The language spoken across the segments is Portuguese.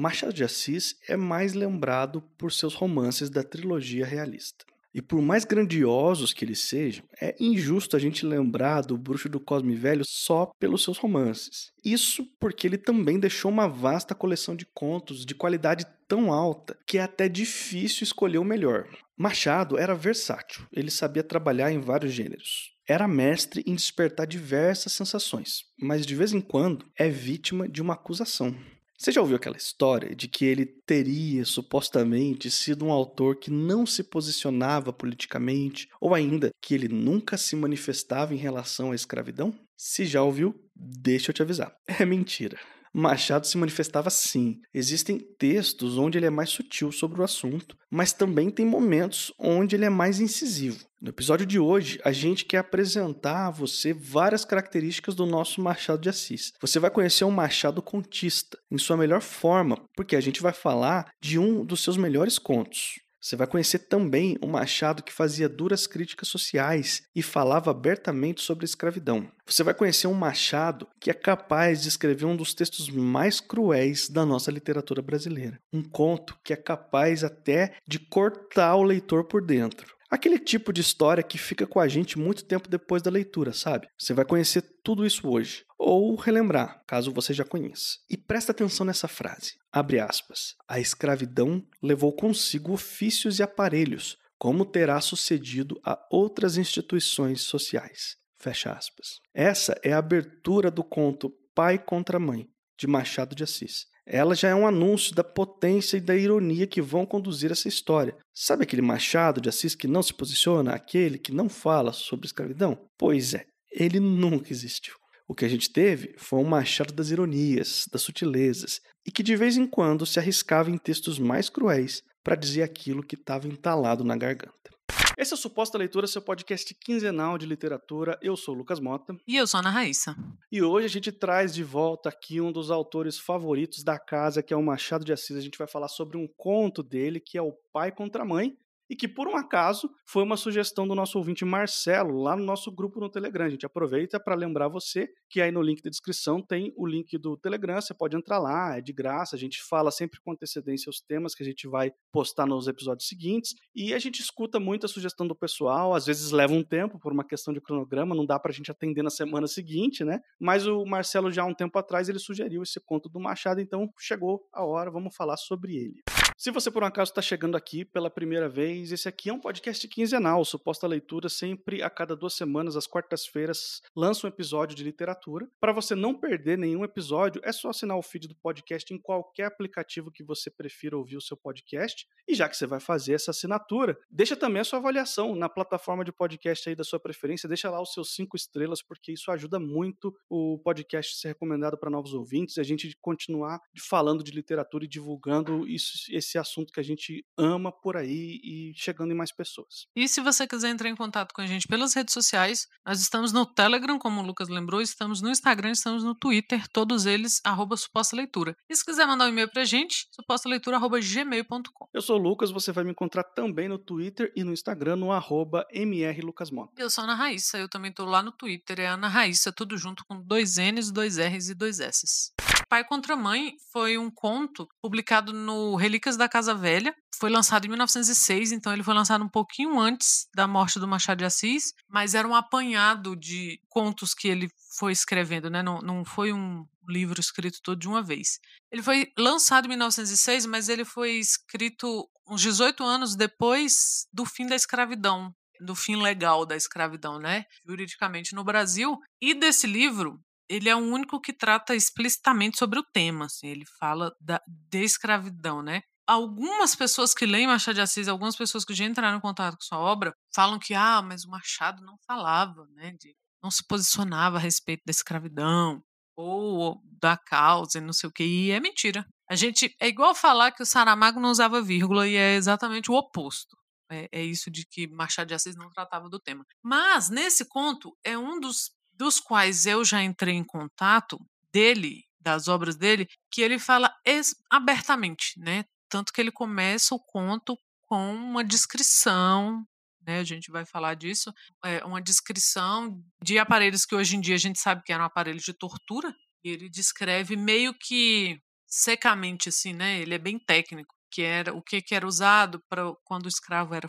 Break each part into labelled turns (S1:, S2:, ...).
S1: Machado de Assis é mais lembrado por seus romances da trilogia realista. E por mais grandiosos que eles sejam, é injusto a gente lembrar do Bruxo do Cosme Velho só pelos seus romances. Isso porque ele também deixou uma vasta coleção de contos de qualidade tão alta que é até difícil escolher o melhor. Machado era versátil, ele sabia trabalhar em vários gêneros. Era mestre em despertar diversas sensações, mas de vez em quando é vítima de uma acusação. Você já ouviu aquela história de que ele teria supostamente sido um autor que não se posicionava politicamente, ou ainda que ele nunca se manifestava em relação à escravidão? Se já ouviu, deixa eu te avisar. É mentira. Machado se manifestava sim. Existem textos onde ele é mais sutil sobre o assunto, mas também tem momentos onde ele é mais incisivo. No episódio de hoje, a gente quer apresentar a você várias características do nosso Machado de Assis. Você vai conhecer um Machado contista, em sua melhor forma, porque a gente vai falar de um dos seus melhores contos. Você vai conhecer também um Machado que fazia duras críticas sociais e falava abertamente sobre a escravidão. Você vai conhecer um Machado que é capaz de escrever um dos textos mais cruéis da nossa literatura brasileira. Um conto que é capaz até de cortar o leitor por dentro. Aquele tipo de história que fica com a gente muito tempo depois da leitura, sabe? Você vai conhecer tudo isso hoje, ou relembrar, caso você já conheça. E presta atenção nessa frase. Abre aspas. A escravidão levou consigo ofícios e aparelhos, como terá sucedido a outras instituições sociais. Fecha aspas. Essa é a abertura do conto Pai contra Mãe, de Machado de Assis ela já é um anúncio da potência e da ironia que vão conduzir essa história. Sabe aquele Machado de Assis que não se posiciona, aquele que não fala sobre escravidão? Pois é, ele nunca existiu. O que a gente teve foi um Machado das ironias, das sutilezas, e que de vez em quando se arriscava em textos mais cruéis para dizer aquilo que estava entalado na garganta. Esse é o Suposta Leitura, seu podcast quinzenal de literatura. Eu sou o Lucas Mota.
S2: E eu sou a Ana Raíssa.
S1: E hoje a gente traz de volta aqui um dos autores favoritos da casa, que é o Machado de Assis. A gente vai falar sobre um conto dele, que é O Pai contra a Mãe, e que por um acaso foi uma sugestão do nosso ouvinte Marcelo lá no nosso grupo no Telegram. A gente aproveita para lembrar você que aí no link da descrição tem o link do Telegram, você pode entrar lá, é de graça, a gente fala sempre com antecedência os temas que a gente vai postar nos episódios seguintes e a gente escuta muita sugestão do pessoal, às vezes leva um tempo por uma questão de cronograma, não dá para a gente atender na semana seguinte, né? Mas o Marcelo já há um tempo atrás ele sugeriu esse conto do Machado, então chegou a hora, vamos falar sobre ele. Se você por um acaso está chegando aqui pela primeira vez, esse aqui é um podcast quinzenal, suposta leitura, sempre a cada duas semanas, às quartas-feiras, lança um episódio de literatura. Para você não perder nenhum episódio, é só assinar o feed do podcast em qualquer aplicativo que você prefira ouvir o seu podcast. E já que você vai fazer essa assinatura, deixa também a sua avaliação na plataforma de podcast aí da sua preferência, deixa lá os seus cinco estrelas, porque isso ajuda muito o podcast ser recomendado para novos ouvintes, a gente continuar falando de literatura e divulgando isso, esse esse assunto que a gente ama por aí e chegando em mais pessoas.
S2: E se você quiser entrar em contato com a gente pelas redes sociais, nós estamos no Telegram, como o Lucas lembrou, estamos no Instagram, estamos no Twitter, todos eles, arroba suposta leitura. E se quiser mandar um e-mail pra gente, supostaleitura.gmail.com.
S1: Eu sou o Lucas, você vai me encontrar também no Twitter e no Instagram, no arroba mrlucasmota.
S2: Eu sou a Ana Raíssa, eu também tô lá no Twitter, é Ana Raíssa, tudo junto com dois N's, dois R's e dois S's. Pai contra Mãe foi um conto publicado no Relíquias da Casa Velha. Foi lançado em 1906, então ele foi lançado um pouquinho antes da morte do Machado de Assis, mas era um apanhado de contos que ele foi escrevendo, né? Não, não foi um livro escrito todo de uma vez. Ele foi lançado em 1906, mas ele foi escrito uns 18 anos depois do fim da escravidão, do fim legal da escravidão, né? Juridicamente no Brasil. E desse livro, ele é o único que trata explicitamente sobre o tema, assim, ele fala da de escravidão, né? Algumas pessoas que leem Machado de Assis, algumas pessoas que já entraram em contato com sua obra, falam que ah, mas o Machado não falava, né, de, não se posicionava a respeito da escravidão ou da causa e não sei o que, e é mentira. A gente é igual falar que o Saramago não usava vírgula e é exatamente o oposto. É, é isso de que Machado de Assis não tratava do tema. Mas nesse conto é um dos dos quais eu já entrei em contato dele, das obras dele, que ele fala abertamente, né? Tanto que ele começa o conto com uma descrição, né? A gente vai falar disso, é uma descrição de aparelhos que hoje em dia a gente sabe que eram aparelhos de tortura. E ele descreve meio que secamente assim, né? Ele é bem técnico, que era o que, que era usado para quando o escravo era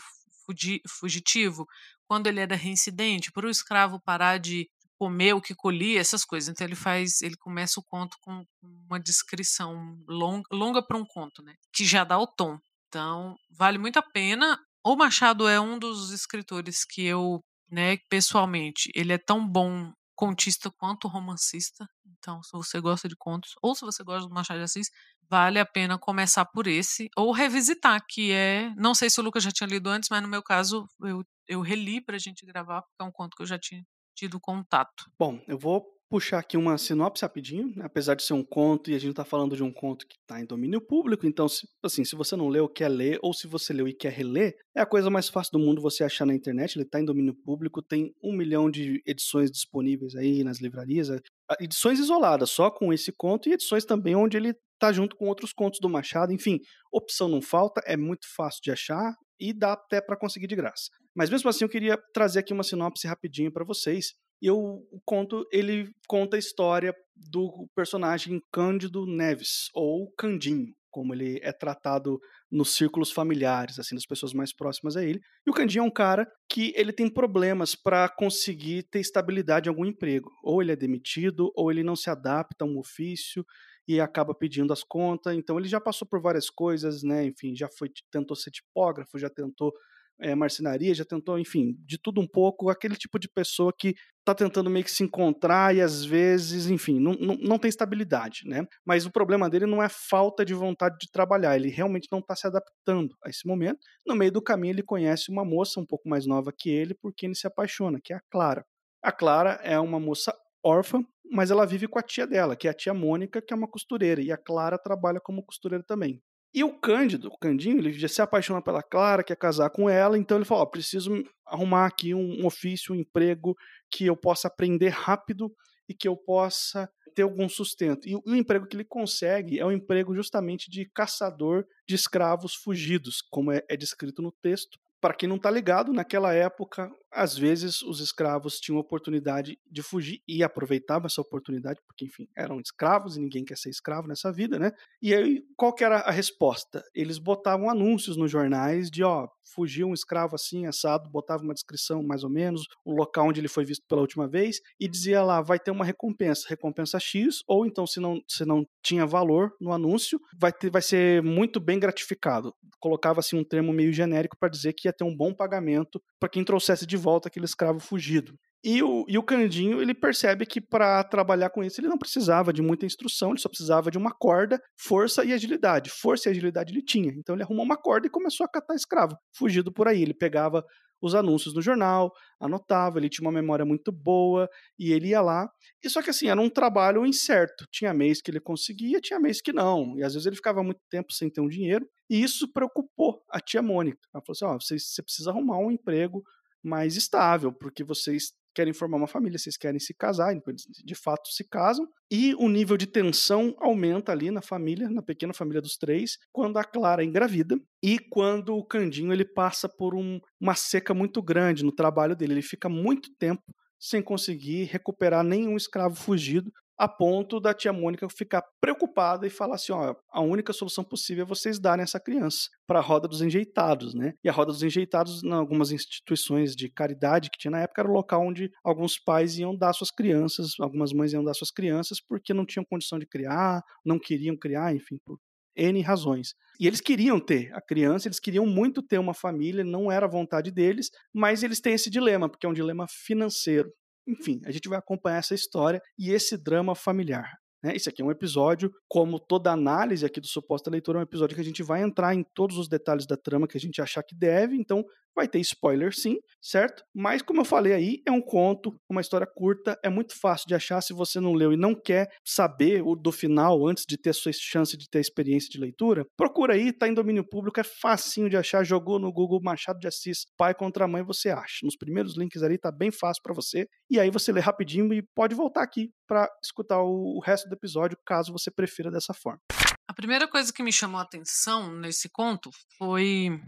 S2: fugitivo, quando ele era reincidente, para o escravo parar de comer o que colhia, essas coisas. Então ele faz, ele começa o conto com uma descrição longa, longa para um conto, né? Que já dá o tom. Então vale muito a pena. O Machado é um dos escritores que eu, né, pessoalmente, ele é tão bom contista quanto romancista. Então, se você gosta de contos ou se você gosta do Machado de Assis, vale a pena começar por esse ou revisitar, que é, não sei se o Lucas já tinha lido antes, mas no meu caso eu, eu reli para a gente gravar, porque é um conto que eu já tinha tido contato.
S1: Bom, eu vou puxar aqui uma sinopse rapidinho, né? apesar de ser um conto e a gente está falando de um conto que está em domínio público, então, se, assim, se você não leu, quer ler, ou se você leu e quer reler, é a coisa mais fácil do mundo você achar na internet, ele está em domínio público, tem um milhão de edições disponíveis aí nas livrarias, é, edições isoladas, só com esse conto, e edições também onde ele está junto com outros contos do Machado, enfim, opção não falta, é muito fácil de achar, e dá até para conseguir de graça. Mas mesmo assim eu queria trazer aqui uma sinopse rapidinho para vocês, eu conto, ele conta a história do personagem Cândido Neves, ou Candinho, como ele é tratado nos círculos familiares, assim, das pessoas mais próximas a ele. E o Candinho é um cara que ele tem problemas para conseguir ter estabilidade em algum emprego. Ou ele é demitido, ou ele não se adapta a um ofício e acaba pedindo as contas. Então ele já passou por várias coisas, né? Enfim, já foi tentou ser tipógrafo, já tentou é, marcenaria, já tentou, enfim, de tudo um pouco, aquele tipo de pessoa que está tentando meio que se encontrar e às vezes, enfim, não, não, não tem estabilidade, né? Mas o problema dele não é falta de vontade de trabalhar, ele realmente não está se adaptando a esse momento. No meio do caminho, ele conhece uma moça um pouco mais nova que ele, porque ele se apaixona, que é a Clara. A Clara é uma moça órfã, mas ela vive com a tia dela, que é a tia Mônica, que é uma costureira, e a Clara trabalha como costureira também. E o Cândido, o Candinho, ele já se apaixona pela Clara, quer casar com ela, então ele fala: preciso arrumar aqui um, ofício, um emprego que eu possa aprender rápido e que eu possa ter algum sustento. E, e o emprego que ele consegue é um emprego justamente de caçador de escravos fugidos, como é, é descrito no texto. Para quem não está ligado, naquela época, às vezes os escravos tinham oportunidade de fugir e aproveitavam essa oportunidade, porque, enfim, eram escravos e ninguém quer ser escravo nessa vida, né? E aí, qual que era a resposta? Eles botavam anúncios nos jornais de, ó, fugiu um escravo assim, assado, botava uma descrição mais ou menos, o local onde ele foi visto pela última vez, e dizia lá, vai ter uma recompensa, recompensa X, ou então, se não, se não tinha valor no anúncio, vai, ter, vai ser muito bem gratificado. Colocava assim um termo meio genérico para dizer que ia ter um bom pagamento para quem trouxesse de volta aquele escravo fugido. E o, e o Candinho, ele percebe que para trabalhar com isso ele não precisava de muita instrução, ele só precisava de uma corda, força e agilidade. Força e agilidade ele tinha. Então ele arrumou uma corda e começou a catar escravo, fugido por aí. Ele pegava os anúncios no jornal, anotava, ele tinha uma memória muito boa e ele ia lá. E só que assim, era um trabalho incerto. Tinha mês que ele conseguia, tinha mês que não. E às vezes ele ficava muito tempo sem ter um dinheiro. E isso preocupou a tia Mônica. Ela falou assim: ó, oh, você, você precisa arrumar um emprego mais estável, porque vocês querem formar uma família, vocês querem se casar, então de fato se casam, e o nível de tensão aumenta ali na família, na pequena família dos três, quando a Clara engravida e quando o Candinho ele passa por um, uma seca muito grande no trabalho dele, ele fica muito tempo sem conseguir recuperar nenhum escravo fugido, a ponto da tia Mônica ficar preocupada e falar assim: ó, a única solução possível é vocês darem essa criança para a roda dos enjeitados, né? E a roda dos enjeitados, em algumas instituições de caridade que tinha na época, era o local onde alguns pais iam dar suas crianças, algumas mães iam dar suas crianças porque não tinham condição de criar, não queriam criar, enfim, por N razões. E eles queriam ter a criança, eles queriam muito ter uma família, não era vontade deles, mas eles têm esse dilema, porque é um dilema financeiro. Enfim, a gente vai acompanhar essa história e esse drama familiar. Né? Esse aqui é um episódio, como toda análise aqui do Suposta Leitura, é um episódio que a gente vai entrar em todos os detalhes da trama que a gente achar que deve, então vai ter spoiler sim, certo? Mas como eu falei aí, é um conto, uma história curta, é muito fácil de achar se você não leu e não quer saber o do final antes de ter a sua chance de ter experiência de leitura, procura aí, tá em domínio público, é facinho de achar, jogou no Google Machado de Assis, pai contra mãe, você acha. Nos primeiros links ali tá bem fácil para você, e aí você lê rapidinho e pode voltar aqui para escutar o resto do episódio, caso você prefira dessa forma.
S2: A primeira coisa que me chamou a atenção nesse conto foi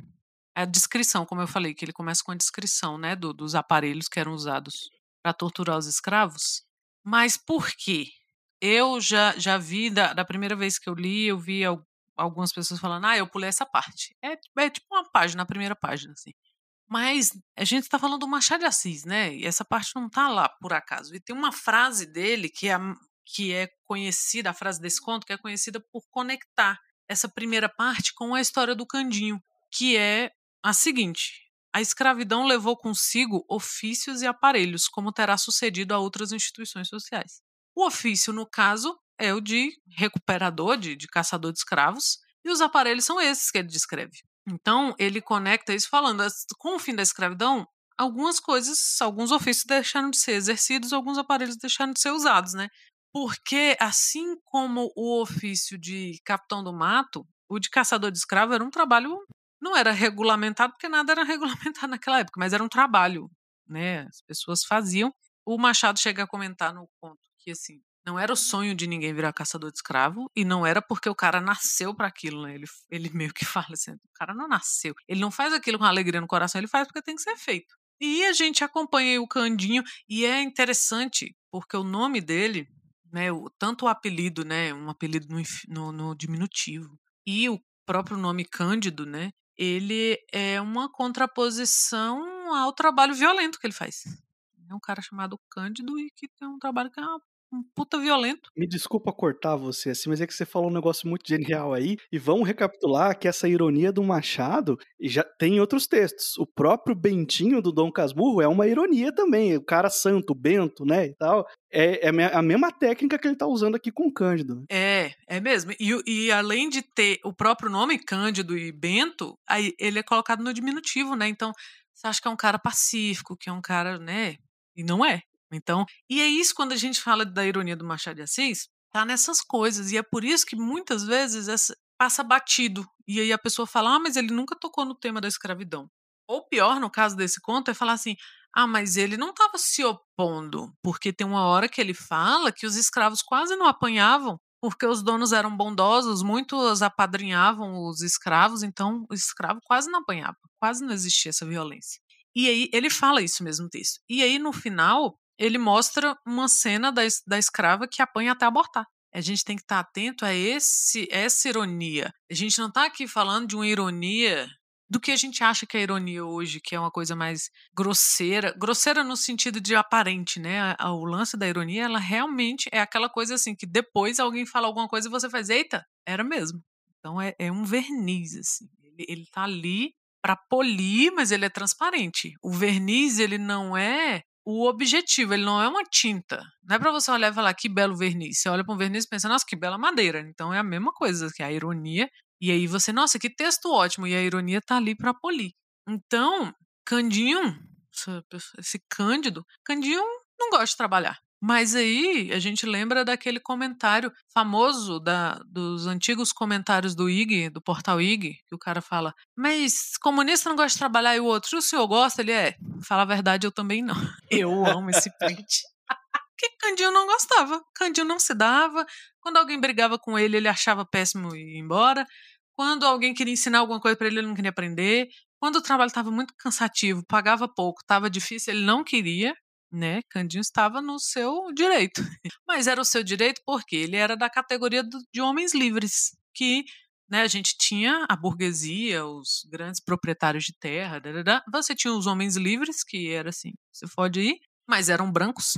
S2: a descrição, como eu falei, que ele começa com a descrição né, do, dos aparelhos que eram usados para torturar os escravos. Mas por quê? eu já, já vi, da, da primeira vez que eu li, eu vi algumas pessoas falando, ah, eu pulei essa parte. É, é tipo uma página, a primeira página, assim. Mas a gente está falando do Machado de Assis, né? E essa parte não está lá por acaso. E tem uma frase dele que é, que é conhecida, a frase desse conto, que é conhecida por conectar essa primeira parte com a história do Candinho, que é a seguinte: a escravidão levou consigo ofícios e aparelhos, como terá sucedido a outras instituições sociais. O ofício, no caso, é o de recuperador, de, de caçador de escravos, e os aparelhos são esses que ele descreve. Então, ele conecta isso falando, com o fim da escravidão, algumas coisas, alguns ofícios deixaram de ser exercidos, alguns aparelhos deixaram de ser usados, né? Porque, assim como o ofício de capitão do mato, o de caçador de escravo era um trabalho, não era regulamentado, porque nada era regulamentado naquela época, mas era um trabalho, né? As pessoas faziam. O Machado chega a comentar no conto que, assim, não era o sonho de ninguém virar caçador de escravo e não era porque o cara nasceu para aquilo, né? Ele, ele meio que fala assim: o cara não nasceu. Ele não faz aquilo com alegria no coração, ele faz porque tem que ser feito. E a gente acompanha o Candinho e é interessante porque o nome dele, né, o, tanto o apelido, né, um apelido no, no, no diminutivo e o próprio nome Cândido, né, ele é uma contraposição ao trabalho violento que ele faz. É um cara chamado Cândido e que tem um trabalho que é uma um puta violento.
S1: Me desculpa cortar você assim, mas é que você falou um negócio muito genial aí. E vamos recapitular que essa ironia do Machado já tem outros textos. O próprio Bentinho do Dom Casmurro é uma ironia também. O cara santo, Bento, né, e tal. É, é a mesma técnica que ele tá usando aqui com Cândido. Né?
S2: É, é mesmo. E, e além de ter o próprio nome Cândido e Bento, aí ele é colocado no diminutivo, né? Então, você acha que é um cara pacífico, que é um cara, né? E não é. Então, e é isso quando a gente fala da ironia do Machado de Assis, tá nessas coisas. E é por isso que muitas vezes essa, passa batido. E aí a pessoa fala, ah, mas ele nunca tocou no tema da escravidão. Ou pior, no caso desse conto, é falar assim, ah, mas ele não estava se opondo, porque tem uma hora que ele fala que os escravos quase não apanhavam, porque os donos eram bondosos, muitos apadrinhavam os escravos, então o escravo quase não apanhava, quase não existia essa violência. E aí ele fala isso mesmo texto. E aí no final ele mostra uma cena da, da escrava que apanha até abortar. A gente tem que estar tá atento a esse, essa ironia. A gente não está aqui falando de uma ironia do que a gente acha que é ironia hoje, que é uma coisa mais grosseira, grosseira no sentido de aparente, né? O lance da ironia, ela realmente é aquela coisa assim que depois alguém fala alguma coisa e você faz, eita, era mesmo. Então é, é um verniz, assim. Ele, ele tá ali para polir, mas ele é transparente. O verniz, ele não é o objetivo, ele não é uma tinta. Não é para você olhar e falar que belo verniz. Você olha para um verniz e pensa, nossa, que bela madeira. Então é a mesma coisa que a ironia. E aí você, nossa, que texto ótimo. E a ironia tá ali para polir. Então, Candinho, esse Cândido, Candinho não gosta de trabalhar. Mas aí a gente lembra daquele comentário famoso da, dos antigos comentários do IG, do portal IG, que o cara fala: Mas comunista não gosta de trabalhar e o outro, o senhor gosta? Ele é. Fala a verdade, eu também não. Eu amo esse print. que Candinho não gostava. Candinho não se dava. Quando alguém brigava com ele, ele achava péssimo ir embora. Quando alguém queria ensinar alguma coisa para ele, ele não queria aprender. Quando o trabalho estava muito cansativo, pagava pouco, estava difícil, ele não queria né? Candinho estava no seu direito. Mas era o seu direito porque ele era da categoria do, de homens livres, que né, a gente tinha a burguesia, os grandes proprietários de terra, você tinha os homens livres, que era assim, você pode ir, mas eram brancos,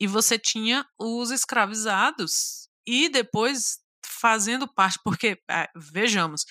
S2: e você tinha os escravizados, e depois fazendo parte, porque, ah, vejamos,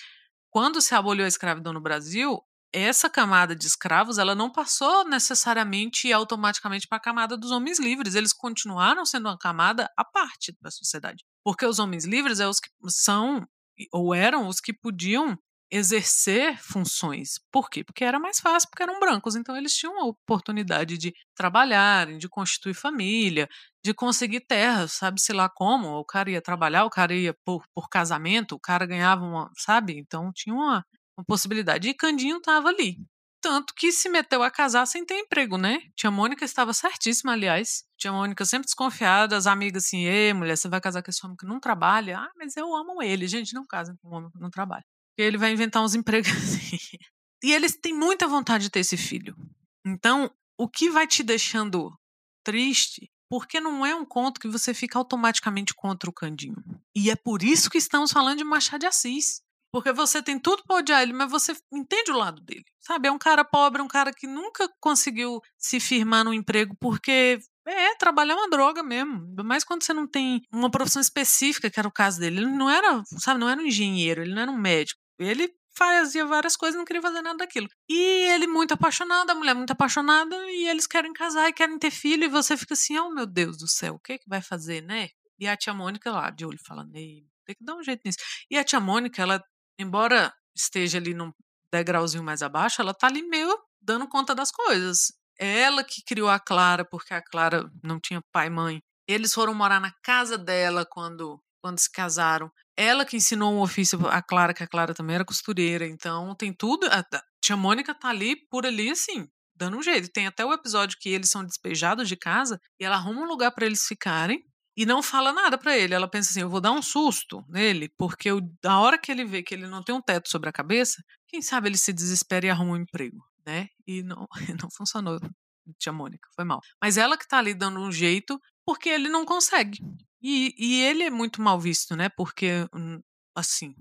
S2: quando se aboliu a escravidão no Brasil, essa camada de escravos ela não passou necessariamente e automaticamente para a camada dos homens livres. Eles continuaram sendo uma camada à parte da sociedade. Porque os homens livres é os que são ou eram os que podiam exercer funções. Por quê? Porque era mais fácil, porque eram brancos, então eles tinham a oportunidade de trabalhar, de constituir família, de conseguir terra, sabe-se lá como. O cara ia trabalhar, o cara ia por, por casamento, o cara ganhava uma, sabe? Então tinha uma, uma possibilidade. E Candinho estava ali. Tanto que se meteu a casar sem ter emprego, né? Tia Mônica estava certíssima, aliás. Tia Mônica sempre desconfiada, as amigas assim, ê, mulher, você vai casar com esse homem que não trabalha? Ah, mas eu amo ele. Gente, não casa com um homem que não trabalha. Porque ele vai inventar uns empregos assim. E eles têm muita vontade de ter esse filho. Então, o que vai te deixando triste porque não é um conto que você fica automaticamente contra o Candinho. E é por isso que estamos falando de Machado de Assis. Porque você tem tudo para odiar ele, mas você entende o lado dele. Sabe? É um cara pobre, um cara que nunca conseguiu se firmar no emprego porque é, trabalhar é uma droga mesmo. Mas quando você não tem uma profissão específica, que era o caso dele. Ele não era, sabe, não era um engenheiro, ele não era um médico. Ele fazia várias coisas, não queria fazer nada daquilo. E ele muito apaixonado, a mulher muito apaixonada, e eles querem casar e querem ter filho, e você fica assim, oh meu Deus do céu, o que, é que vai fazer, né? E a tia Mônica lá, de olho, falando, tem que dar um jeito nisso. E a tia Mônica, ela embora esteja ali num degrauzinho mais abaixo, ela tá ali meio dando conta das coisas. É ela que criou a Clara, porque a Clara não tinha pai e mãe. Eles foram morar na casa dela quando, quando se casaram. Ela que ensinou um ofício a Clara, que a Clara também era costureira. Então tem tudo. A tia Mônica tá ali por ali assim, dando um jeito. Tem até o episódio que eles são despejados de casa e ela arruma um lugar para eles ficarem e não fala nada para ele. Ela pensa assim: eu vou dar um susto nele, porque eu, a hora que ele vê que ele não tem um teto sobre a cabeça, quem sabe ele se desespera e arruma um emprego, né? E não, não funcionou. Tia Mônica, foi mal. Mas ela que tá ali dando um jeito, porque ele não consegue. E, e ele é muito mal visto, né? Porque, hum, assim,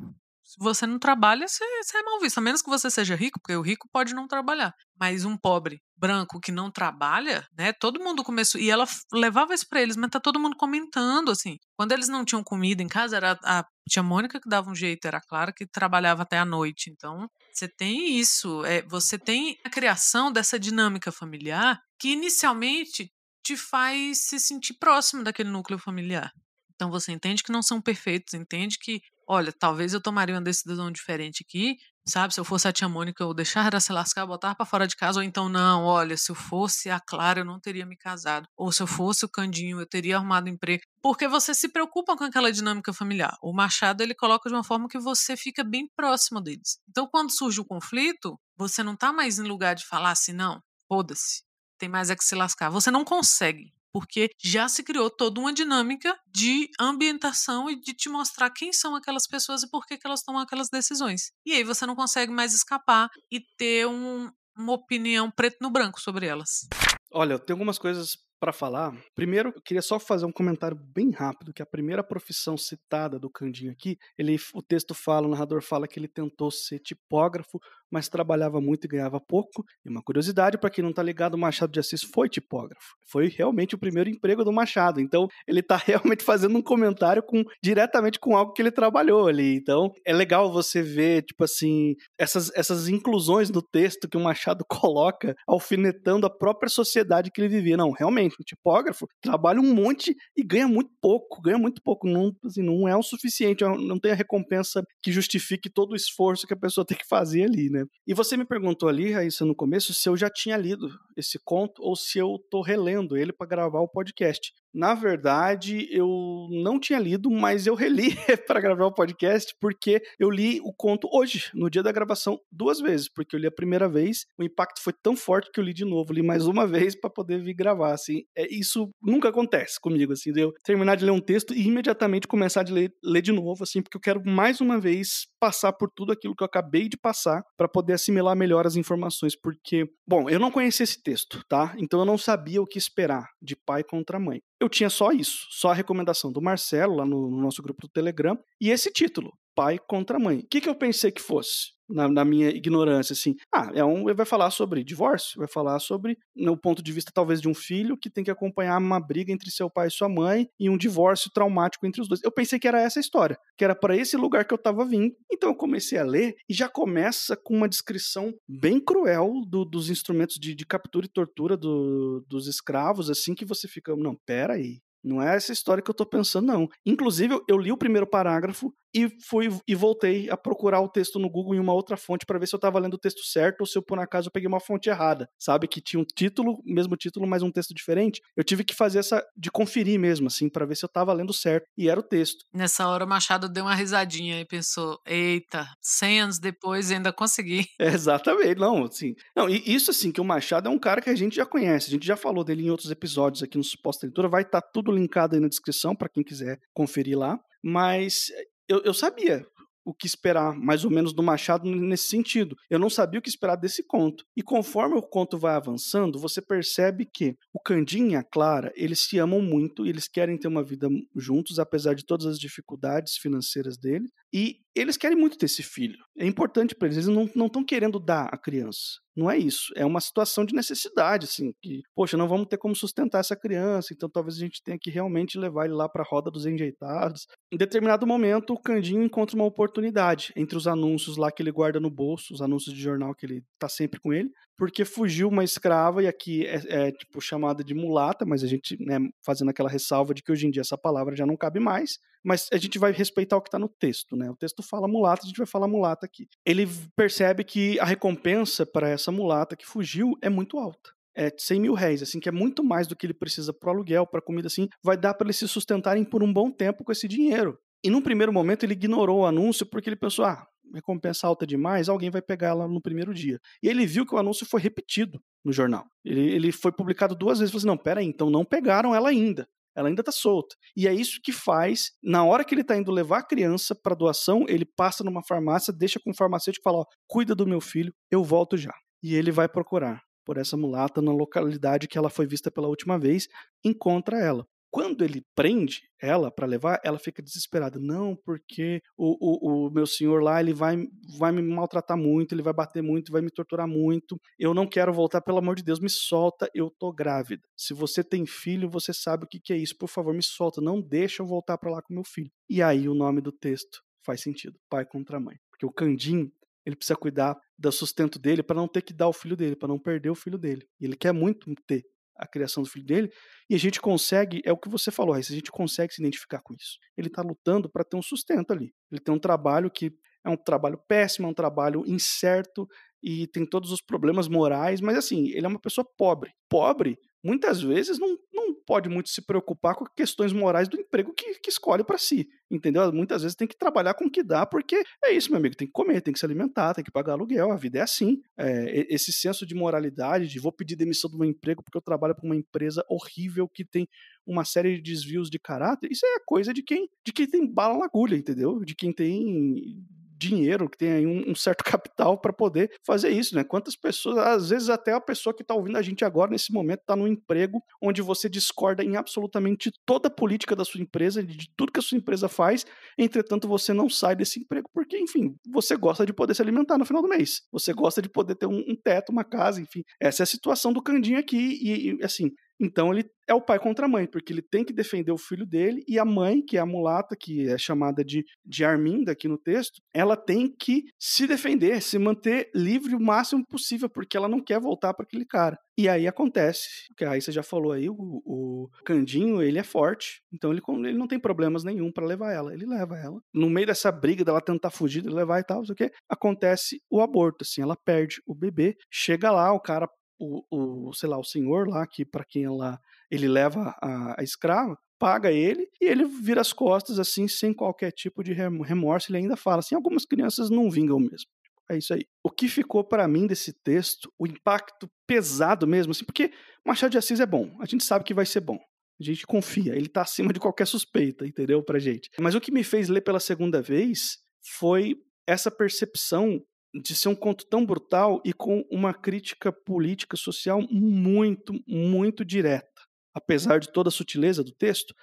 S2: se você não trabalha, você, você, é mal visto. A menos que você seja rico, porque o rico pode não trabalhar. Mas um pobre branco que não trabalha, né? Todo mundo começou. E ela levava isso pra eles, mas tá todo mundo comentando, assim. Quando eles não tinham comida em casa, era a tia Mônica que dava um jeito, era Clara que trabalhava até a noite. Então, você tem isso. É, você tem a criação dessa dinâmica familiar que inicialmente te faz se sentir próximo daquele núcleo familiar. Então você entende que não são perfeitos, entende que olha, talvez eu tomaria uma decisão diferente aqui, sabe? Se eu fosse a tia Mônica, eu deixar ela se lascar, botar para fora de casa, ou então não, olha, se eu fosse a Clara, eu não teria me casado, ou se eu fosse o Candinho, eu teria arrumado emprego, porque você se preocupa com aquela dinâmica familiar. O Machado, ele coloca de uma forma que você fica bem próximo deles. Então, quando surge o conflito, você não tá mais em lugar de falar assim, não, foda-se, tem mais é que se lascar. Você não consegue porque já se criou toda uma dinâmica de ambientação e de te mostrar quem são aquelas pessoas e por que, que elas tomam aquelas decisões. E aí você não consegue mais escapar e ter um, uma opinião preto no branco sobre elas.
S1: Olha, tem algumas coisas para falar. Primeiro, eu queria só fazer um comentário bem rápido, que a primeira profissão citada do Candinho aqui, ele, o texto fala, o narrador fala que ele tentou ser tipógrafo, mas trabalhava muito e ganhava pouco. E uma curiosidade, para quem não está ligado, o Machado de Assis foi tipógrafo. Foi realmente o primeiro emprego do Machado. Então, ele está realmente fazendo um comentário com diretamente com algo que ele trabalhou ali. Então, é legal você ver, tipo assim, essas, essas inclusões no texto que o Machado coloca, alfinetando a própria sociedade que ele vivia. Não, realmente, um tipógrafo trabalha um monte e ganha muito pouco, ganha muito pouco. Não, assim, não é o suficiente, não tem a recompensa que justifique todo o esforço que a pessoa tem que fazer ali, né? E você me perguntou ali, Raíssa, no começo, se eu já tinha lido esse conto ou se eu tô relendo ele para gravar o podcast. Na verdade, eu não tinha lido, mas eu reli para gravar o podcast porque eu li o conto hoje, no dia da gravação, duas vezes, porque eu li a primeira vez, o impacto foi tão forte que eu li de novo, li mais uma vez para poder vir gravar, assim. É, isso nunca acontece comigo, assim, de eu terminar de ler um texto e imediatamente começar a ler, ler de novo, assim, porque eu quero mais uma vez passar por tudo aquilo que eu acabei de passar para poder assimilar melhor as informações, porque, bom, eu não conhecia esse texto, tá? Então eu não sabia o que esperar de pai contra mãe eu tinha só isso, só a recomendação do Marcelo lá no, no nosso grupo do Telegram e esse título, pai contra mãe. O que, que eu pensei que fosse? Na, na, minha ignorância, assim. Ah, é um, vai falar sobre divórcio, vai falar sobre, no ponto de vista talvez de um filho que tem que acompanhar uma briga entre seu pai e sua mãe e um divórcio traumático entre os dois. Eu pensei que era essa a história, que era para esse lugar que eu tava vindo. Então eu comecei a ler e já começa com uma descrição bem cruel do, dos instrumentos de, de captura e tortura do, dos escravos, assim, que você fica, não, pera aí, não é essa história que eu tô pensando, não. Inclusive, eu li o primeiro parágrafo e fui e voltei a procurar o texto no Google em uma outra fonte para ver se eu estava lendo o texto certo ou se eu por acaso eu peguei uma fonte errada, sabe que tinha um título, mesmo título, mas um texto diferente. Eu tive que fazer essa de conferir mesmo assim para ver se eu estava lendo certo e era o texto.
S2: Nessa hora o Machado deu uma risadinha e pensou: "Eita, 100 anos depois ainda consegui".
S1: É, exatamente, não, assim. Não, e isso assim que o Machado é um cara que a gente já conhece, a gente já falou dele em outros episódios aqui no Suposta Leitura, vai estar tá tudo linkado aí na descrição para quem quiser conferir lá. Mas eu, eu sabia o que esperar, mais ou menos, do Machado nesse sentido. Eu não sabia o que esperar desse conto. E conforme o conto vai avançando, você percebe que o Candinho e a Clara, eles se amam muito, eles querem ter uma vida juntos, apesar de todas as dificuldades financeiras dele. E eles querem muito ter esse filho. É importante para eles. Eles não estão querendo dar a criança. Não é isso. É uma situação de necessidade, assim, que, poxa, não vamos ter como sustentar essa criança, então talvez a gente tenha que realmente levar ele lá para a roda dos enjeitados. Em determinado momento, o Candinho encontra uma oportunidade entre os anúncios lá que ele guarda no bolso, os anúncios de jornal que ele tá sempre com ele, porque fugiu uma escrava, e aqui é, é tipo chamada de mulata, mas a gente, né, fazendo aquela ressalva de que hoje em dia essa palavra já não cabe mais, mas a gente vai respeitar o que está no texto, né? O texto fala mulata, a gente vai falar mulata aqui. Ele percebe que a recompensa para essa mulata que fugiu é muito alta. É 100 mil réis, assim, que é muito mais do que ele precisa para aluguel, para comida, assim, vai dar para eles se sustentarem por um bom tempo com esse dinheiro. E num primeiro momento ele ignorou o anúncio porque ele pensou, ah, recompensa alta demais, alguém vai pegar ela no primeiro dia. E ele viu que o anúncio foi repetido no jornal. Ele, ele foi publicado duas vezes. Falou assim: não, peraí, então não pegaram ela ainda ela ainda está solta. E é isso que faz, na hora que ele está indo levar a criança para doação, ele passa numa farmácia, deixa com o farmacêutico e fala: ó, cuida do meu filho, eu volto já. E ele vai procurar por essa mulata na localidade que ela foi vista pela última vez, encontra ela. Quando ele prende ela para levar, ela fica desesperada. Não, porque o, o, o, meu senhor lá ele vai, vai me maltratar muito, ele vai bater muito, vai me torturar muito. Eu não quero voltar, pelo amor de Deus, me solta, eu tô grávida. Se você tem filho, você sabe o que, que é isso. Por favor, me solta, não deixa eu voltar para lá com meu filho. E aí o nome do texto faz sentido: pai contra mãe. Porque o Candim ele precisa cuidar do sustento dele para não ter que dar o filho dele, para não perder o filho dele. E ele quer muito ter a criação do filho dele, e a gente consegue, é o que você falou, a gente consegue se identificar com isso. Ele está lutando para ter um sustento ali. Ele tem um trabalho que é um trabalho péssimo, é um trabalho incerto e tem todos os problemas morais, mas assim, ele é uma pessoa pobre. Pobre muitas vezes não, não pode muito se preocupar com questões morais do emprego que, que escolhe para si, entendeu? Muitas vezes tem que trabalhar com o que dá, porque é isso, meu amigo, tem que comer, tem que se alimentar, tem que pagar aluguel, a vida é assim. É, esse senso de moralidade, de vou pedir demissão do meu emprego porque eu trabalho para uma empresa horrível que tem uma série de desvios de caráter, isso é coisa de quem, de quem tem bala na agulha, entendeu? De quem tem dinheiro, que tem aí um, um certo capital para poder fazer isso, né? Quantas pessoas, às vezes até a pessoa que está ouvindo a gente agora nesse momento está num emprego onde você discorda em absolutamente toda a política da sua empresa, de tudo que a sua empresa faz, entretanto você não sai desse emprego porque, enfim, você gosta de poder se alimentar no final do mês, você gosta de poder ter um, um teto, uma casa, enfim. Essa é a situação do Candinho aqui e, e assim, então ele é o pai contra a mãe, porque ele tem que defender o filho dele e a mãe, que é a mulata, que é chamada de, de Arminda aqui no texto, ela tem que se defender, se manter livre o máximo possível, porque ela não quer voltar para aquele cara. E aí acontece, que aí você já falou aí, o, o Candinho, ele é forte, então ele, ele não tem problemas nenhum para levar ela, ele leva ela. No meio dessa briga dela tentar fugir, levar e tal, não sei o que, acontece o aborto, assim, ela perde o bebê, chega lá, o cara o, o sei lá, o senhor lá, que para quem ela, ele leva a, a escrava, paga ele e ele vira as costas assim, sem qualquer tipo de remorso. Ele ainda fala assim: algumas crianças não vingam mesmo. É isso aí. O que ficou para mim desse texto, o impacto pesado mesmo, assim, porque Machado de Assis é bom, a gente sabe que vai ser bom. A gente confia, ele tá acima de qualquer suspeita, entendeu? Pra gente. Mas o que me fez ler pela segunda vez foi essa percepção de ser um conto tão brutal e com uma crítica política social muito, muito direta. Apesar de toda a sutileza do texto,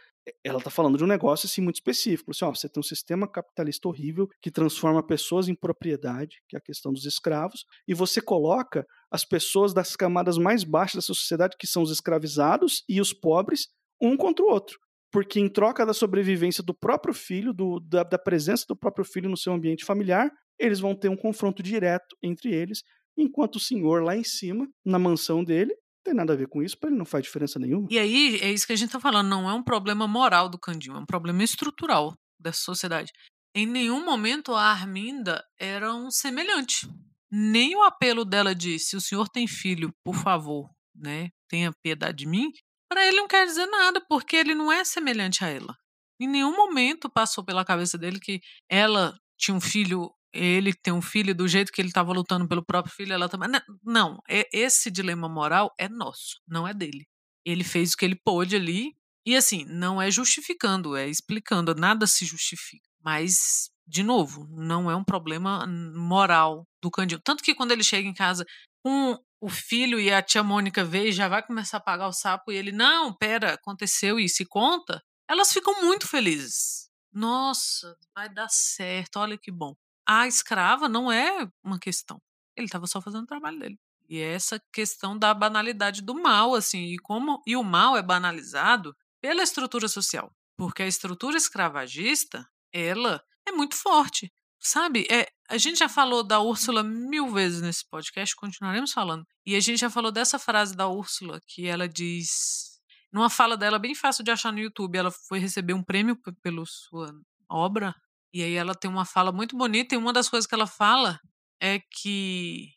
S1: ela está falando de um negócio assim muito específico. Assim, ó, você tem um sistema capitalista horrível que transforma pessoas em propriedade, que é a questão dos escravos, e você coloca as pessoas das camadas mais baixas da sociedade, que são os escravizados e os pobres, um contra o outro. Porque em troca da sobrevivência do próprio filho, do, da, da presença do próprio filho no seu ambiente familiar, eles vão ter um confronto direto entre eles, enquanto o senhor lá em cima, na mansão dele, tem nada a ver com isso, para ele não faz diferença nenhuma.
S2: E aí, é isso que a gente está falando, não é um problema moral do Candinho, é um problema estrutural dessa sociedade. Em nenhum momento a Arminda era um semelhante. Nem o apelo dela de se o senhor tem filho, por favor, né, tenha piedade de mim, para ele não quer dizer nada, porque ele não é semelhante a ela. Em nenhum momento passou pela cabeça dele que ela tinha um filho ele tem um filho do jeito que ele estava lutando pelo próprio filho, ela também. Não, esse dilema moral é nosso, não é dele. Ele fez o que ele pôde ali, e assim, não é justificando, é explicando, nada se justifica. Mas de novo, não é um problema moral do Candinho. Tanto que quando ele chega em casa com o filho e a tia Mônica vê e já vai começar a pagar o sapo e ele, não, pera, aconteceu isso e conta, elas ficam muito felizes. Nossa, vai dar certo, olha que bom. A escrava não é uma questão. Ele estava só fazendo o trabalho dele. E essa questão da banalidade do mal, assim, e como e o mal é banalizado pela estrutura social, porque a estrutura escravagista, ela é muito forte. Sabe, é, a gente já falou da Úrsula mil vezes nesse podcast, continuaremos falando. E a gente já falou dessa frase da Úrsula, que ela diz. Numa fala dela bem fácil de achar no YouTube, ela foi receber um prêmio pela sua obra. E aí ela tem uma fala muito bonita, e uma das coisas que ela fala é que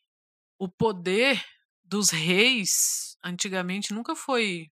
S2: o poder dos reis antigamente nunca foi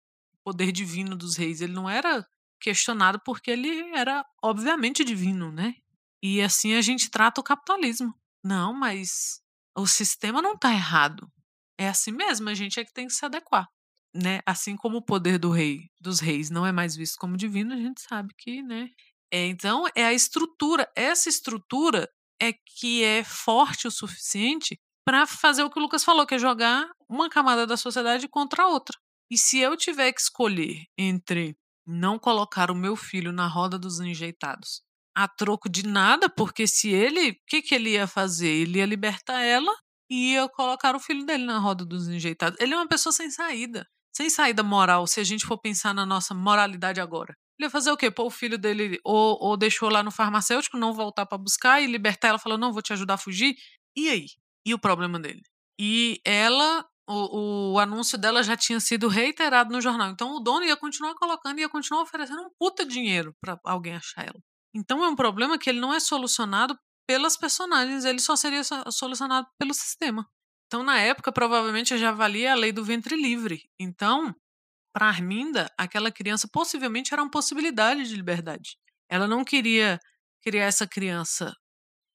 S2: poder divino dos reis. Ele não era questionado porque ele era obviamente divino, né? E assim a gente trata o capitalismo. Não, mas o sistema não está errado. É assim mesmo, a gente é que tem que se adequar. Né? Assim como o poder do rei, dos reis não é mais visto como divino, a gente sabe que, né? É, então é a estrutura, essa estrutura é que é forte o suficiente para fazer o que o Lucas falou, que é jogar uma camada da sociedade contra a outra. E se eu tiver que escolher entre não colocar o meu filho na roda dos enjeitados a troco de nada, porque se ele, o que, que ele ia fazer? Ele ia libertar ela e ia colocar o filho dele na roda dos enjeitados. Ele é uma pessoa sem saída, sem saída moral, se a gente for pensar na nossa moralidade agora. Ele ia fazer o quê? Pôr o filho dele ou, ou deixou lá no farmacêutico, não voltar para buscar e libertar ela, falou: não, vou te ajudar a fugir. E aí? E o problema dele? E ela o, o, anúncio dela já tinha sido reiterado no jornal. Então o dono ia continuar colocando, ia continuar oferecendo um puta dinheiro para alguém achar ela. Então é um problema que ele não é solucionado pelas personagens, ele só seria solucionado pelo sistema. Então, na época, provavelmente eu já valia a lei do ventre livre. Então, para Arminda, aquela criança possivelmente era uma possibilidade de liberdade. Ela não queria criar essa criança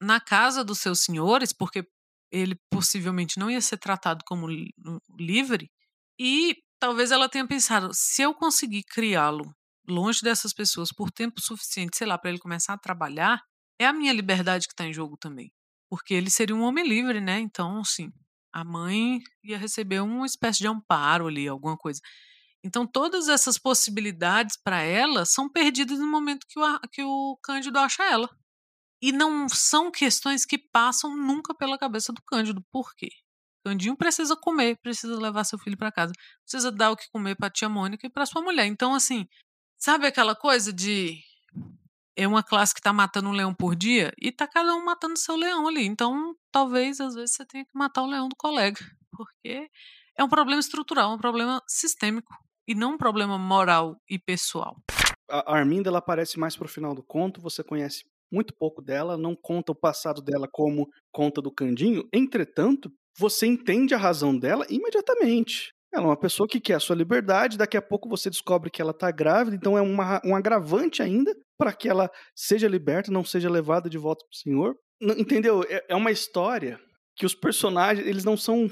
S2: na casa dos seus senhores, porque ele possivelmente não ia ser tratado como livre, e talvez ela tenha pensado: se eu conseguir criá-lo longe dessas pessoas por tempo suficiente, sei lá, para ele começar a trabalhar, é a minha liberdade que está em jogo também. Porque ele seria um homem livre, né? Então, sim, a mãe ia receber uma espécie de amparo ali, alguma coisa. Então, todas essas possibilidades para ela são perdidas no momento que o, que o Cândido acha ela. E não são questões que passam nunca pela cabeça do Cândido. Por quê? Candinho precisa comer, precisa levar seu filho para casa, precisa dar o que comer para tia Mônica e para sua mulher. Então, assim, Sabe aquela coisa de é uma classe que está matando um leão por dia e tá cada um matando seu leão ali. Então, talvez às vezes você tenha que matar o leão do colega, porque é um problema estrutural, um problema sistêmico e não um problema moral e pessoal.
S1: A Arminda ela aparece mais pro final do conto, você conhece muito pouco dela, não conta o passado dela como conta do Candinho. Entretanto, você entende a razão dela imediatamente. Ela é uma pessoa que quer a sua liberdade, daqui a pouco você descobre que ela está grávida, então é uma, um agravante ainda para que ela seja liberta, não seja levada de volta para o Senhor. Entendeu? É, é uma história que os personagens, eles não são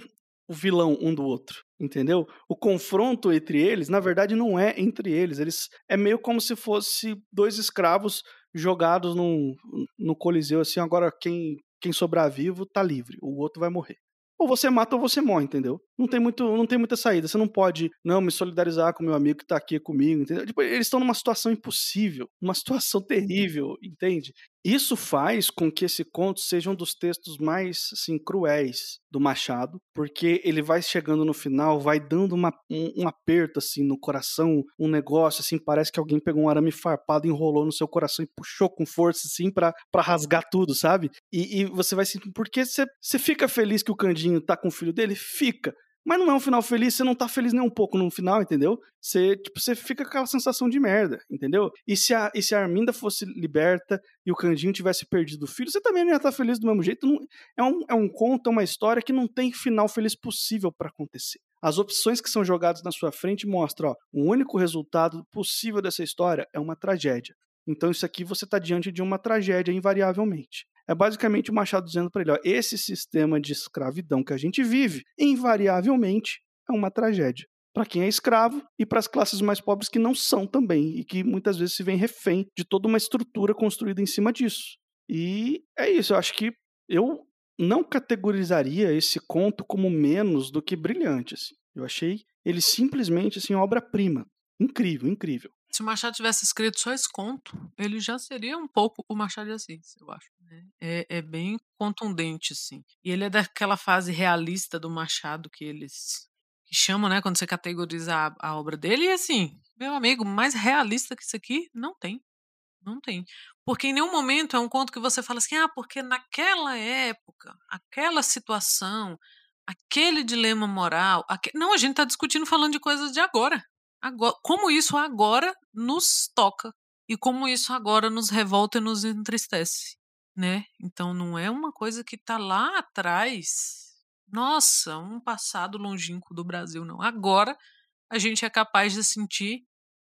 S1: o vilão um do outro, entendeu? O confronto entre eles, na verdade, não é entre eles. Eles é meio como se fosse dois escravos jogados no, no coliseu assim, agora quem quem sobrar vivo tá livre, o outro vai morrer ou você mata ou você morre, entendeu? Não tem, muito, não tem muita saída. Você não pode, não, me solidarizar com meu amigo que tá aqui comigo, entendeu? Tipo, eles estão numa situação impossível, uma situação terrível, entende? Isso faz com que esse conto seja um dos textos mais assim, cruéis do Machado, porque ele vai chegando no final, vai dando uma, um, um, aperto assim no coração, um negócio assim, parece que alguém pegou um arame farpado, enrolou no seu coração e puxou com força assim para rasgar tudo, sabe? E, e você vai sentir, porque você fica feliz que o Candinho tá com o filho dele? Fica. Mas não é um final feliz, você não tá feliz nem um pouco no final, entendeu? Você, tipo, você fica com aquela sensação de merda, entendeu? E se a, e se a Arminda fosse liberta e o Candinho tivesse perdido o filho, você também não ia estar tá feliz do mesmo jeito. Não, é, um, é um conto, é uma história que não tem final feliz possível para acontecer. As opções que são jogadas na sua frente mostram, ó, o único resultado possível dessa história é uma tragédia. Então isso aqui você está diante de uma tragédia invariavelmente. É basicamente o Machado dizendo para ele: ó, esse sistema de escravidão que a gente vive, invariavelmente, é uma tragédia. Para quem é escravo e para as classes mais pobres que não são também, e que muitas vezes se vêem refém de toda uma estrutura construída em cima disso. E é isso, eu acho que eu não categorizaria esse conto como menos do que brilhante. Assim. Eu achei ele simplesmente assim obra-prima, incrível, incrível.
S2: Se o Machado tivesse escrito só esse conto, ele já seria um pouco o Machado de Assis, eu acho. Né? É, é bem contundente, assim. E ele é daquela fase realista do Machado que eles chamam, né, quando você categoriza a, a obra dele. E assim, meu amigo, mais realista que isso aqui, não tem. Não tem. Porque em nenhum momento é um conto que você fala assim, ah, porque naquela época, aquela situação, aquele dilema moral. Não, a gente está discutindo falando de coisas de agora. agora. Como isso agora nos toca. E como isso agora nos revolta e nos entristece. Né? Então não é uma coisa que está lá atrás. Nossa, um passado longínquo do Brasil, não. Agora a gente é capaz de sentir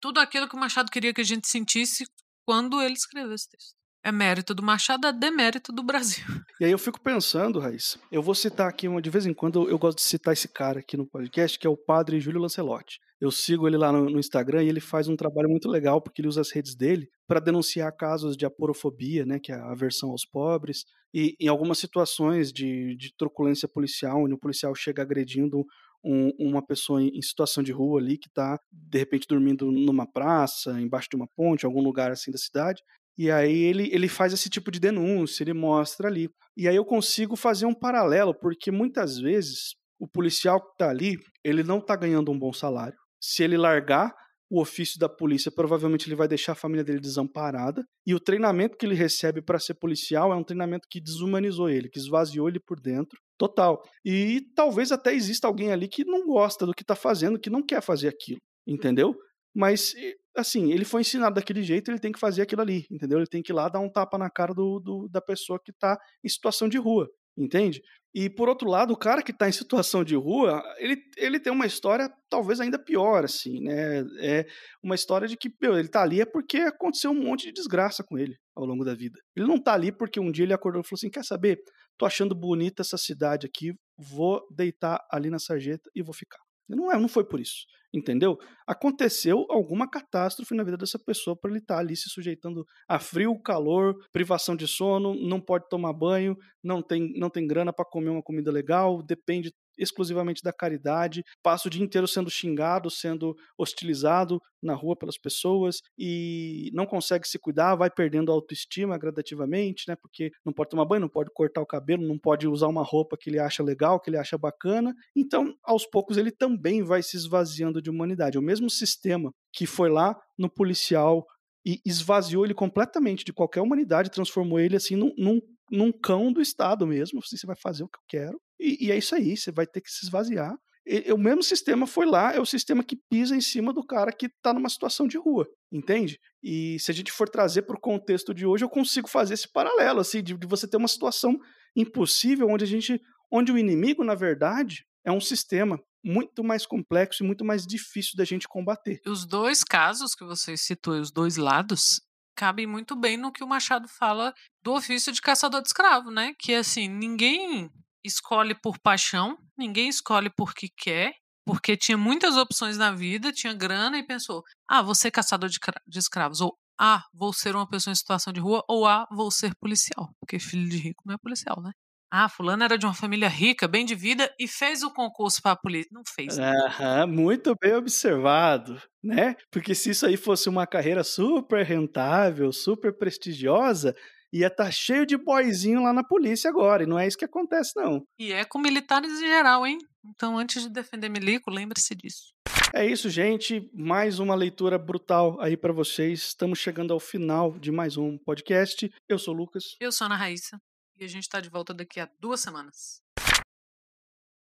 S2: tudo aquilo que o Machado queria que a gente sentisse quando ele escreveu esse texto. É mérito do Machado, é demérito do Brasil.
S1: E aí eu fico pensando, Raíssa, eu vou citar aqui, uma, de vez em quando eu gosto de citar esse cara aqui no podcast, que é o padre Júlio Lancelotti. Eu sigo ele lá no, no Instagram e ele faz um trabalho muito legal, porque ele usa as redes dele para denunciar casos de aporofobia, né, que é a aversão aos pobres, e em algumas situações de, de truculência policial, onde o policial chega agredindo um, uma pessoa em, situação de rua ali que está, de repente, dormindo numa praça, embaixo de uma ponte, algum lugar assim da cidade. E aí ele, ele faz esse tipo de denúncia, ele mostra ali. E aí eu consigo fazer um paralelo, porque muitas vezes o policial que está ali, ele não está ganhando um bom salário. Se ele largar o ofício da polícia, provavelmente ele vai deixar a família dele desamparada. E o treinamento que ele recebe para ser policial é um treinamento que desumanizou ele, que esvaziou ele por dentro. Total. E talvez até exista alguém ali que não gosta do que está fazendo, que não quer fazer aquilo, entendeu? Mas, assim, ele foi ensinado daquele jeito, ele tem que fazer aquilo ali, entendeu? Ele tem que ir lá dar um tapa na cara do, do da pessoa que está em situação de rua, entende? E, por outro lado, o cara que está em situação de rua, ele, ele tem uma história talvez ainda pior, assim, né? É uma história de que, meu, ele está ali é porque aconteceu um monte de desgraça com ele ao longo da vida. Ele não está ali porque um dia ele acordou e falou assim, quer saber? tô achando bonita essa cidade aqui, vou deitar ali na sarjeta e vou ficar. Não, é, não foi por isso, entendeu? Aconteceu alguma catástrofe na vida dessa pessoa para ele estar tá ali se sujeitando a frio, calor, privação de sono, não pode tomar banho, não tem, não tem grana para comer uma comida legal, depende exclusivamente da caridade, passa o dia inteiro sendo xingado, sendo hostilizado na rua pelas pessoas e não consegue se cuidar, vai perdendo a autoestima gradativamente, né? Porque não pode tomar banho, não pode cortar o cabelo, não pode usar uma roupa que ele acha legal, que ele acha bacana. Então, aos poucos, ele também vai se esvaziando de humanidade. O mesmo sistema que foi lá no policial e esvaziou ele completamente de qualquer humanidade, transformou ele assim num, num, num cão do Estado mesmo. Assim, você vai fazer o que eu quero. E, e, é isso aí, você vai ter que se esvaziar. E, o mesmo sistema foi lá, é o sistema que pisa em cima do cara que está numa situação de rua, entende? E se a gente for trazer para o contexto de hoje, eu consigo fazer esse paralelo, assim, de, de você ter uma situação impossível onde a gente, onde o inimigo, na verdade, é um sistema muito mais complexo e muito mais difícil da gente combater.
S2: Os dois casos que você citou, os dois lados, cabem muito bem no que o Machado fala do ofício de caçador de escravo, né? Que assim, ninguém escolhe por paixão, ninguém escolhe porque quer, porque tinha muitas opções na vida, tinha grana e pensou: ah, vou ser caçador de, de escravos, ou ah, vou ser uma pessoa em situação de rua, ou ah, vou ser policial, porque filho de rico não é policial, né? Ah, fulano era de uma família rica, bem de vida e fez o concurso para a polícia. Não fez.
S1: Né? Aham, muito bem observado, né? Porque se isso aí fosse uma carreira super rentável, super prestigiosa, ia estar tá cheio de boizinho lá na polícia agora, e não é isso que acontece não.
S2: E é com militares em geral, hein? Então, antes de defender milico, lembre-se disso.
S1: É isso, gente. Mais uma leitura brutal aí para vocês. Estamos chegando ao final de mais um podcast. Eu sou o Lucas.
S2: Eu sou a Ana Raíssa. E a gente está de volta daqui a duas semanas.